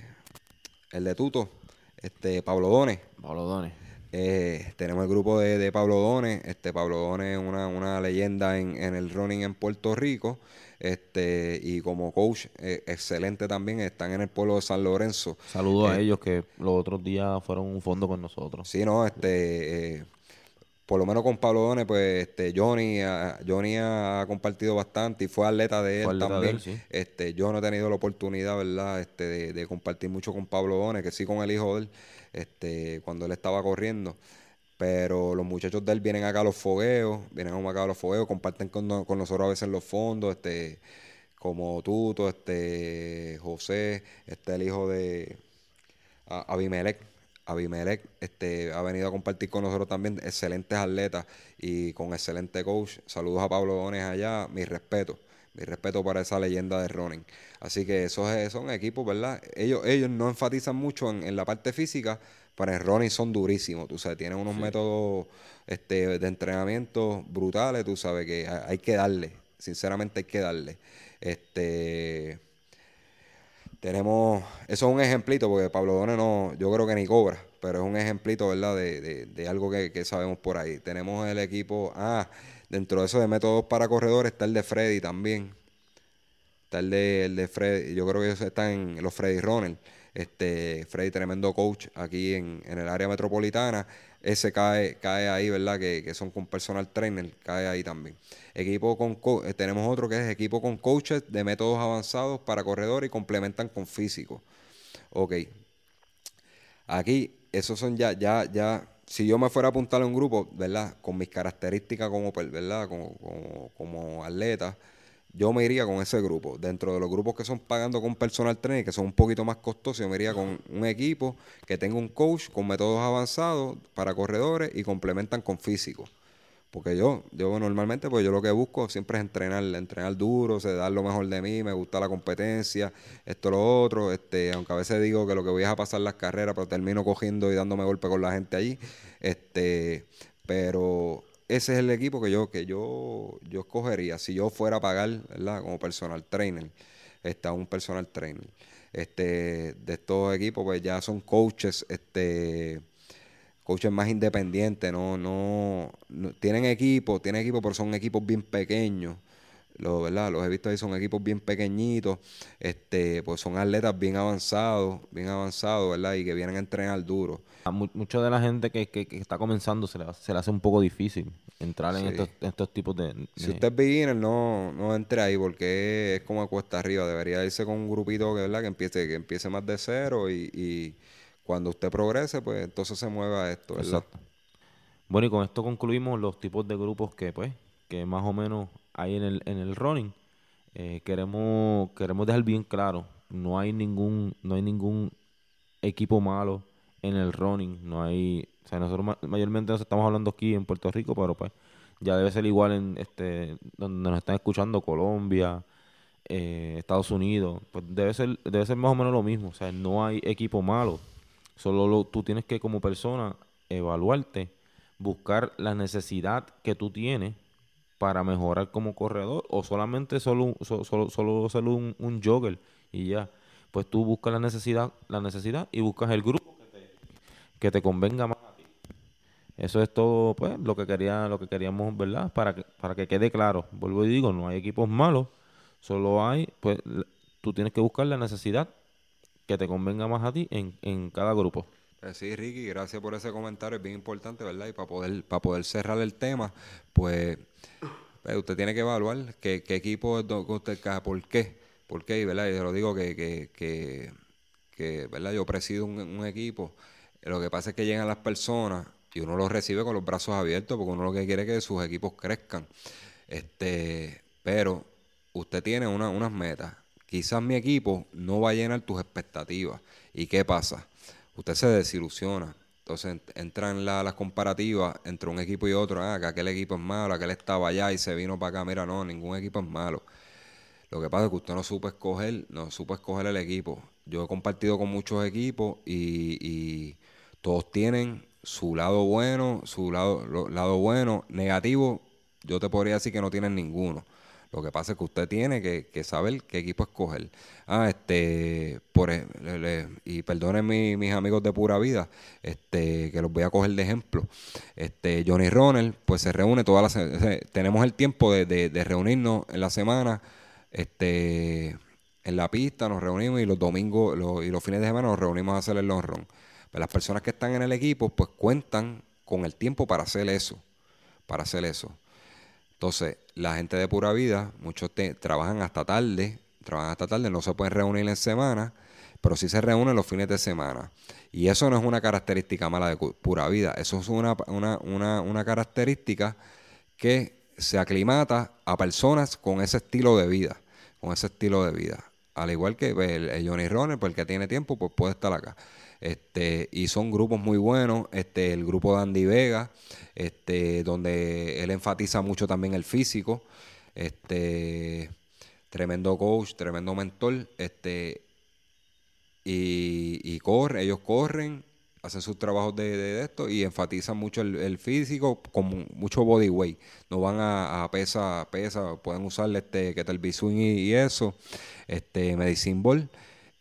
El de Tuto, este, Pablo Dones. Pablo Dones. Eh, tenemos el grupo de, de Pablo Dones. Este, Pablo Dones es una, una leyenda en, en el running en Puerto Rico. Este, y como coach, eh, excelente también. Están en el pueblo de San Lorenzo. Saludos a Eh, ellos que los otros días fueron un fondo con nosotros. Sí, no, este, eh, por lo menos con Pablo Dones, pues este, Johnny, ah, Johnny ha compartido bastante y fue atleta de él de también. él, sí. Este, yo no he tenido la oportunidad, ¿verdad? Este, de, de compartir mucho con Pablo Dones, que sí con el hijo de él, este, cuando él estaba corriendo. Pero los muchachos de él vienen acá a los fogueos, vienen acá a los fogueos, comparten con, con nosotros a veces los fondos, este, como Tuto, este, José, este, el hijo de, a- Abimelech. Abimelech este, ha venido a compartir con nosotros también excelentes atletas y con excelente coach. Saludos a Pablo Dones allá, mi respeto. Mi respeto para esa leyenda de running. Así que esos es- son equipos, ¿verdad? Ellos, ellos no enfatizan mucho en la parte física, pero en running son durísimos. Tú sabes, tienen unos métodos este, de entrenamiento brutales. Tú sabes que hay, que darle. Sinceramente hay que darle. Este. Tenemos, eso es un ejemplito, porque Pablo Done no, yo creo que ni cobra, pero es un ejemplito, ¿verdad? De, de- de algo que, que sabemos por ahí. Tenemos el equipo, ah, dentro de eso de métodos para corredores está el de Freddy también. Está el de, el de Freddy, yo creo que ellos están en los Freddy Runner. Este, Freddy, tremendo coach aquí en, en el área metropolitana. Ese cae, cae ahí, ¿verdad? Que, que son con personal trainer, cae ahí también. Equipo con co- eh, tenemos otro que es equipo con coaches de métodos avanzados para corredores y complementan con físico. Ok. Aquí, esos son ya, ya, ya. Si yo me fuera a apuntar a un grupo, ¿verdad? Con mis características como, per- ¿verdad? Como, como, como atleta, yo me iría con ese grupo. Dentro de los grupos que son pagando con personal trainer, que son un poquito más costosos, yo me iría con un equipo que tenga un coach con métodos avanzados para corredores y complementan con físico. Porque yo, yo normalmente, pues yo lo que busco siempre es entrenar, entrenar duro, o dar lo mejor de mí, me gusta la competencia, esto, lo otro, este, aunque a veces digo que lo que voy es a pasar las carreras, pero termino cogiendo y dándome golpe con la gente allí, este, pero ese es el equipo que yo, que yo, yo escogería, si yo fuera a pagar, ¿verdad? Como personal trainer, a un personal trainer. Este, de estos equipos, pues ya son coaches, este, coaches más independientes, no, no, no- tienen equipos, tienen equipos, pero son equipos bien pequeños. Los, ¿verdad? Los he visto ahí, son equipos bien pequeñitos, este, pues son atletas bien avanzados, bien avanzados, ¿verdad? Y que vienen a entrenar duro. A mu- mucha de la gente que, que- que está comenzando se le, hace- se le hace un poco difícil entrar en estos, estos tipos de... Si de- usted es beginner, no, no entre ahí porque es como a cuesta arriba. Debería irse con un grupito que, ¿verdad? que empiece, que empiece más de cero y, y cuando usted progrese, pues entonces se mueva a esto, ¿verdad? Exacto. Bueno, y con esto concluimos los tipos de grupos que, pues, que más o menos hay en el, en el running. eh, queremos, queremos dejar bien claro, no hay ningún, no hay ningún equipo malo en el running, no hay, o sea, nosotros mayormente nos estamos hablando aquí en Puerto Rico, pero pues ya debe ser igual en este donde nos están escuchando Colombia, eh, Estados Unidos, pues debe ser debe ser más o menos lo mismo, o sea, no hay equipo malo, solo tú tienes que como persona evaluarte, buscar la necesidad que tú tienes para mejorar como corredor o solamente solo solo, solo, solo un, un jogger y ya, pues tú buscas la necesidad, la necesidad y buscas el grupo que te, convenga más eso es todo, pues, lo que quería, lo que queríamos, ¿verdad? Para que, para que quede claro. Vuelvo y digo, no hay equipos malos, solo hay, pues, tú tienes que buscar la necesidad que te convenga más a ti en, en cada grupo. Pues sí, Ricky, gracias por ese comentario, es bien importante, ¿verdad? Y para poder, para poder cerrar el tema, pues, pues usted tiene que evaluar qué, equipo es usted por qué, por qué, ¿verdad? Y yo lo digo que, que, que, ¿verdad? Yo presido un, equipo, lo que pasa es que llegan las personas y uno lo recibe con los brazos abiertos porque uno lo que quiere es que sus equipos crezcan. Este, pero usted tiene unas metas. Quizás mi equipo no va a llenar tus expectativas. ¿Y qué pasa? Usted se desilusiona. Entonces entran las comparativas entre un equipo y otro. Ah, que aquel equipo es malo, aquel estaba allá y se vino para acá. Mira, no, ningún equipo es malo. Lo que pasa es que usted no supo escoger, no supo escoger el equipo. Yo he compartido con muchos equipos y, todos tienen su lado bueno, su lado, lado bueno, negativo, yo te podría decir que no tienen ninguno. Lo que pasa es que usted tiene que, saber qué equipo escoger. Ah, este, por, e, y perdonen mis amigos de pura vida, este, que los voy a coger de ejemplo. Este, Johnny Ronald, pues se reúne todas las, tenemos el tiempo de, reunirnos en la semana, este, en la pista, nos reunimos y los domingos y los fines de semana nos reunimos a hacer el long run. Pues las personas que están en el equipo pues cuentan con el tiempo para hacer eso, para hacer eso. Entonces, la gente de pura vida, muchos trabajan hasta tarde, trabajan hasta tarde, no se pueden reunir en semana, pero sí se reúnen los fines de semana. Y eso no es una característica mala de pura vida, eso es una, una característica que se aclimata a personas con ese estilo de vida, con ese estilo de vida. Al igual que pues, el, Johnny Runner, pues el que tiene tiempo, pues puede estar acá. Este, y son grupos muy buenos, este, el grupo de Andy Vega, este, donde él enfatiza mucho también el físico, este, tremendo coach, tremendo mentor, este, y, corre, ellos corren, hacen sus trabajos de, esto y enfatizan mucho el, físico con mucho body weight. No van a, a pesa, pesa, pueden usar este que y, y, eso, este medicine ball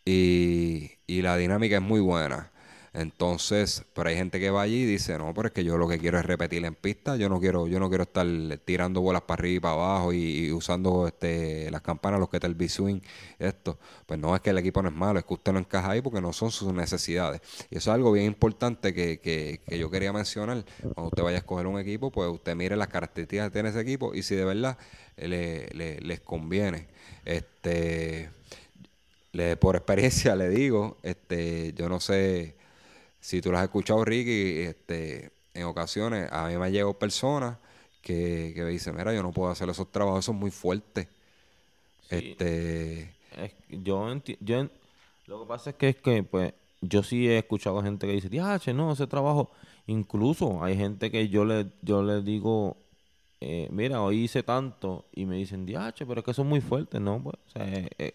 y, y la dinámica es muy buena. Entonces, pero hay gente que va allí y dice, no, pero es que yo lo que quiero es repetir en pista, yo no quiero, yo no quiero estar tirando bolas para arriba y para abajo y, usando este, las campanas, los que está el B-swing, esto. Pues no es que el equipo no es malo, es que usted no encaja ahí porque no son sus necesidades. Y eso es algo bien importante que, que, que yo quería mencionar. Cuando usted vaya a escoger un equipo, pues usted mire las características que tiene ese equipo y si de verdad le, le, les conviene. Este le, por experiencia le digo, este, yo no sé si tú lo has escuchado, Ricky, este, en ocasiones a mí me han llegado personas que, que me dicen, mira, yo no puedo hacer esos trabajos, son muy fuertes. Este... yo, yo lo que pasa es que es que, pues, yo sí he escuchado gente que dice, che, no, ese trabajo, incluso hay gente que yo le, yo le digo, eh, mira, hoy hice tanto, y me dicen, che, pero es que son muy fuertes, ¿no? Pues, o sea, eh, eh,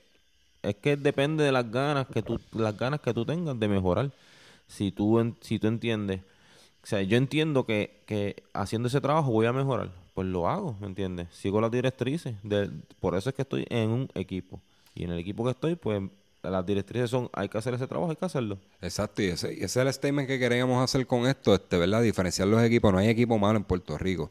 es que depende de las ganas que tú, las ganas que tú tengas de mejorar. Si tú, si tú entiendes, o sea, yo entiendo que, que haciendo ese trabajo voy a mejorar, pues lo hago, ¿me entiendes? Sigo las directrices, por eso es que estoy en un equipo. Y en el equipo que estoy, pues las directrices son, hay que hacer ese trabajo, hay que hacerlo. Exacto, y ese, es el statement que queríamos hacer con esto, este, ¿verdad? Diferenciar los equipos. No hay equipo malo en Puerto Rico.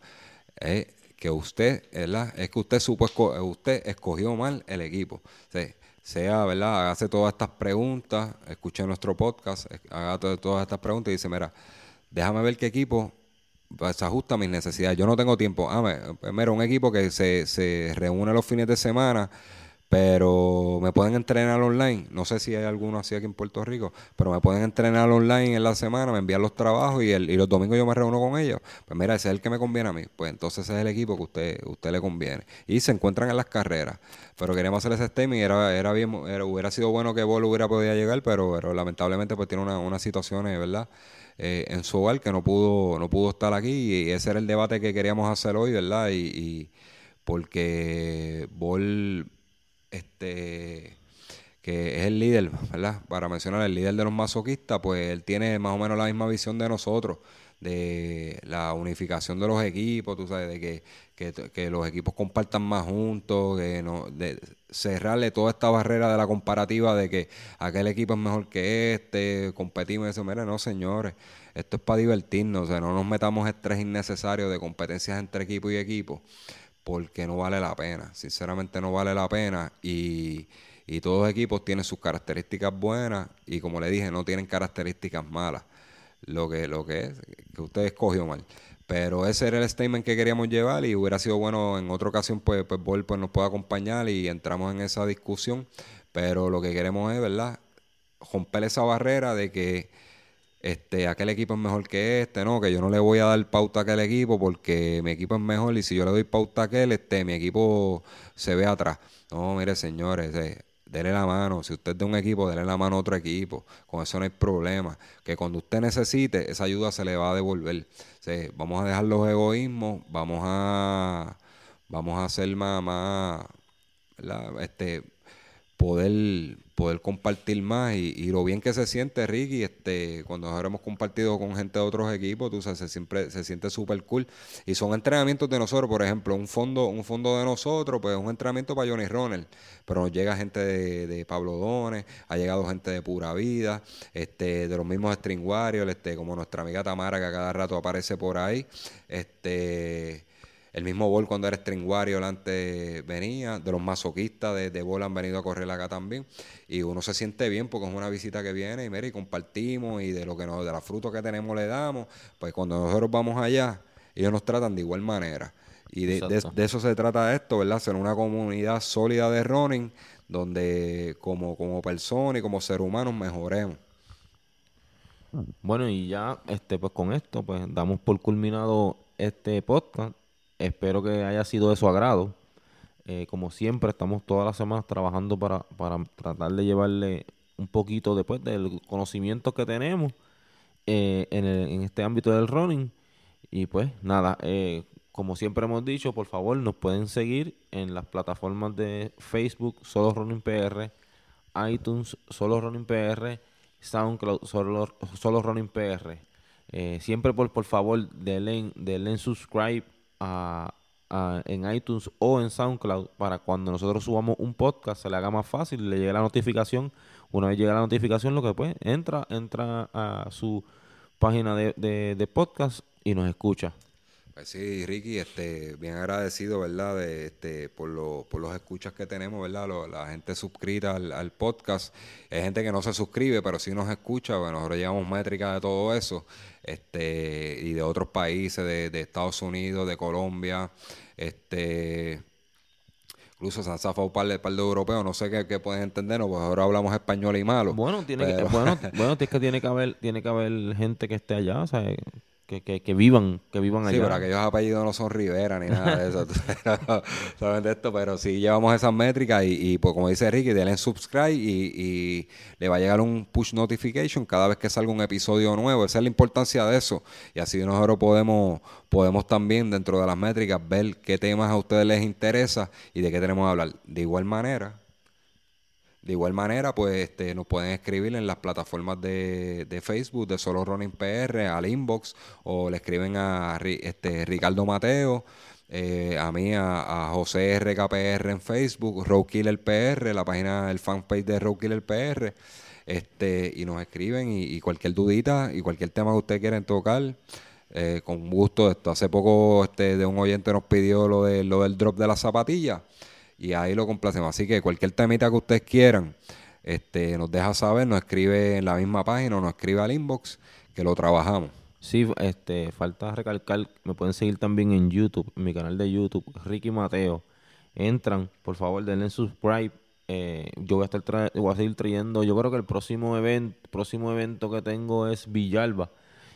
Es que usted, ¿verdad? Es que usted supo, usted escogió mal el equipo. O sea, ¿verdad? Hace todas estas preguntas, escuche nuestro podcast, haga todas estas preguntas y dice, mira, déjame ver qué equipo se ajusta a mis necesidades. Yo no tengo tiempo. Ah, mira, un equipo que se, se reúne los fines de semana pero me pueden entrenar online. No sé si hay alguno así aquí en Puerto Rico, pero me pueden entrenar online en la semana, me envían los trabajos y, el, y los domingos yo me reúno con ellos. Pues mira, ese es el que me conviene a mí. Pues entonces ese es el equipo que usted, usted le conviene. Y se encuentran en las carreras. Pero queríamos hacer ese statement y era, era bien, hubiera sido bueno que Bol hubiera podido llegar, pero, lamentablemente pues tiene una, una situación, ¿verdad? Eh, en su hogar que no pudo, no pudo estar aquí y ese era el debate que queríamos hacer hoy, ¿verdad? Y, y porque Bol este que es el líder, ¿verdad? Para mencionar el líder de los masoquistas, pues él tiene más o menos la misma visión de nosotros, de la unificación de los equipos, tú sabes, de que, que, los equipos compartan más juntos, que no, de cerrarle toda esta barrera de la comparativa de que aquel equipo es mejor que este, competimos y eso, mira, no señores, esto es para divertirnos, o sea, no nos metamos estrés innecesario de competencias entre equipo y equipo porque no vale la pena. Sinceramente no vale la pena y, y todos los equipos tienen sus características buenas y como le dije, no tienen características malas. Lo que, lo que es, que usted escogió mal. Pero ese era el statement que queríamos llevar y hubiera sido bueno en otra ocasión, pues, pues pues, nos puede acompañar y entramos en esa discusión. Pero lo que queremos es, ¿verdad? Romper esa barrera de que este, aquel equipo es mejor que este, no, que yo no le voy a dar pauta a aquel equipo porque mi equipo es mejor y si yo le doy pauta a aquel, este, mi equipo se ve atrás. No, mire señores, eh, dele la mano, si usted es de un equipo, dele la mano a otro equipo, con eso no hay problema, que cuando usted necesite, esa ayuda se le va a devolver. vamos a dejar los egoísmos, vamos a, vamos a hacer más, más este, poder poder compartir más y, y, lo bien que se siente Ricky este cuando ahora hemos compartido con gente de otros equipos tú sabes se siempre se siente súper cool. Y son entrenamientos de nosotros por ejemplo un fondo un fondo de nosotros pues un entrenamiento para Johnny Ronald pero nos llega gente de, de Pablo Dones ha llegado gente de Pura Vida este de los mismos String este como nuestra amiga Tamara que a cada rato aparece por ahí este el mismo Bol cuando era String Warrior antes venía, de los masoquistas de, de Bol han venido a correr acá también. Y uno se siente bien porque es una visita que viene y mira, y compartimos y de lo que nos, de la fruta que tenemos le damos. Pues cuando nosotros vamos allá, ellos nos tratan de igual manera. Y de, eso se trata esto, ¿verdad? Ser una comunidad sólida de running donde como, como persona y como ser humanos mejoremos. Bueno, y ya este pues con esto pues damos por culminado este podcast. Espero que haya sido de su agrado. Eh, como siempre, estamos todas las semanas trabajando para, para tratar de llevarle un poquito después del conocimiento que tenemos eh, en, en, este ámbito del running. Y pues nada, eh, como siempre hemos dicho, por favor nos pueden seguir en las plataformas de Facebook, Solo Running PR, iTunes, Solo Running PR, SoundCloud, Solo, Solo Running PR. siempre por, por favor denle, denle subscribe en iTunes o en SoundCloud para cuando nosotros subamos un podcast se le haga más fácil, le llegue la notificación. Una vez llega la notificación, lo que pues entra, entra a su página de, de, podcast y nos escucha. Pues sí, Ricky, este, bien agradecido, ¿verdad? De, este, por, lo, por los escuchas que tenemos, ¿verdad? la gente suscrita al, podcast. Hay gente que no se suscribe, pero sí nos escucha. Bueno, nosotros llevamos métricas de todo eso este, y de otros países, de, Estados Unidos, de Colombia, este, incluso se han zafado un par de, par de europeos, no sé qué, pueden entender, pues ahora hablamos español y malo. Bueno, tiene que, bueno, bueno, es que tiene que haber, tiene que haber gente que esté allá, o sea, que, que, que, vivan, que vivan allá. Sí, pero aquellos apellidos no son Rivera ni nada de eso. Saben de esto, pero sí llevamos esas métricas y, y pues como dice Ricky, denle subscribe y, y, le va a llegar un push notification cada vez que salga un episodio nuevo. Esa es la importancia de eso. Y así nosotros podemos, podemos también dentro de las métricas ver qué temas a ustedes les interesa y de qué tenemos que hablar. De igual manera, de igual manera, pues este, nos pueden escribir en las plataformas de, de, Facebook de Solo Running PR, al inbox, o le escriben a este, Ricardo Mateo, eh, a mí, a, José RKPR en Facebook, Roadkiller PR, la página, el fanpage de Roadkiller PR, este, y nos escriben y, cualquier dudita y cualquier tema que ustedes quieran tocar. Eh, con gusto, esto hace poco este, de un oyente nos pidió lo, de, lo del drop de la zapatilla y ahí lo complacemos. Así que cualquier temita que ustedes quieran, este, nos deja saber, nos escribe en la misma página, nos escribe al inbox, que lo trabajamos. Sí, este, falta recalcar, me pueden seguir también en YouTube, en mi canal de YouTube, Ricky Mateo. entran, por favor denle subscribe. Eh, yo voy a estar voy a seguir trayendo, yo creo que el próximo evento, próximo evento que tengo es Villalba.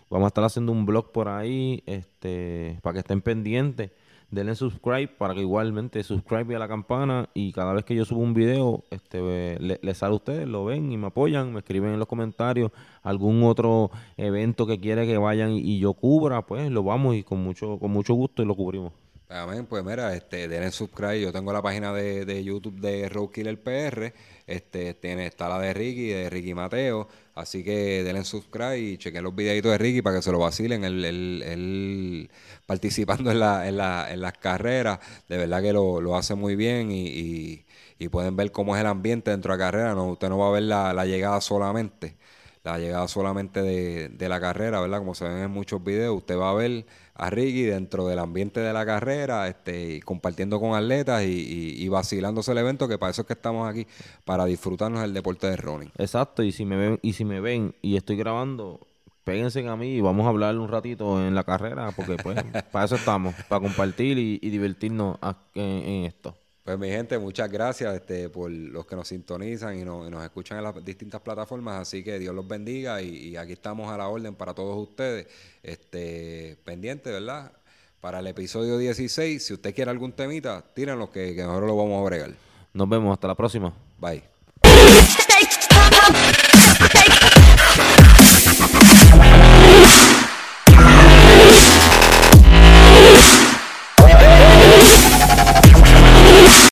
Vamos a estar haciendo un blog por ahí, este, para que estén pendientes. Denle subscribe para que igualmente subscribe a la campana y cada vez que yo subo un video, este, le- sale a ustedes, lo ven y me apoyan, me escriben en los comentarios algún otro evento que quiere que vayan y yo cubra, pues lo vamos y con mucho, con mucho gusto y lo cubrimos. Amén, pues mira, este, denle subscribe. Yo tengo la página de, de YouTube de Roadkiller PR. Este, tiene, está la de Ricky, de Ricky Mateo. Así que denle subscribe y chequen los videitos de Ricky para que se lo vacilen. Él, él- él participando en, la, en, la, en las carreras. De verdad que lo, lo hace muy bien y, y- y pueden ver cómo es el ambiente dentro de la carrera. No, usted no va a ver la, la llegada solamente la llegada solamente de, de la carrera, ¿verdad? Como se ven en muchos videos, usted va a ver a Ricky dentro del ambiente de la carrera, este, y compartiendo con atletas y, y- y vacilándose el evento, que para eso es que estamos aquí, para disfrutarnos del deporte de running. Exacto, y si me ven, y si me ven y estoy grabando, péguense a mí y vamos a hablar un ratito en la carrera, porque pues para eso estamos, para compartir y, y divertirnos en esto. Pues mi gente, muchas gracias este, por los que nos sintonizan y nos, y nos escuchan en las distintas plataformas, así que Dios los bendiga y, y aquí estamos a la orden para todos ustedes, este, pendiente, ¿verdad? Para el episodio 16, si usted quiere algún temita, tírenlo que, que nosotros lo vamos a bregar. Nos vemos, hasta la próxima. Bye.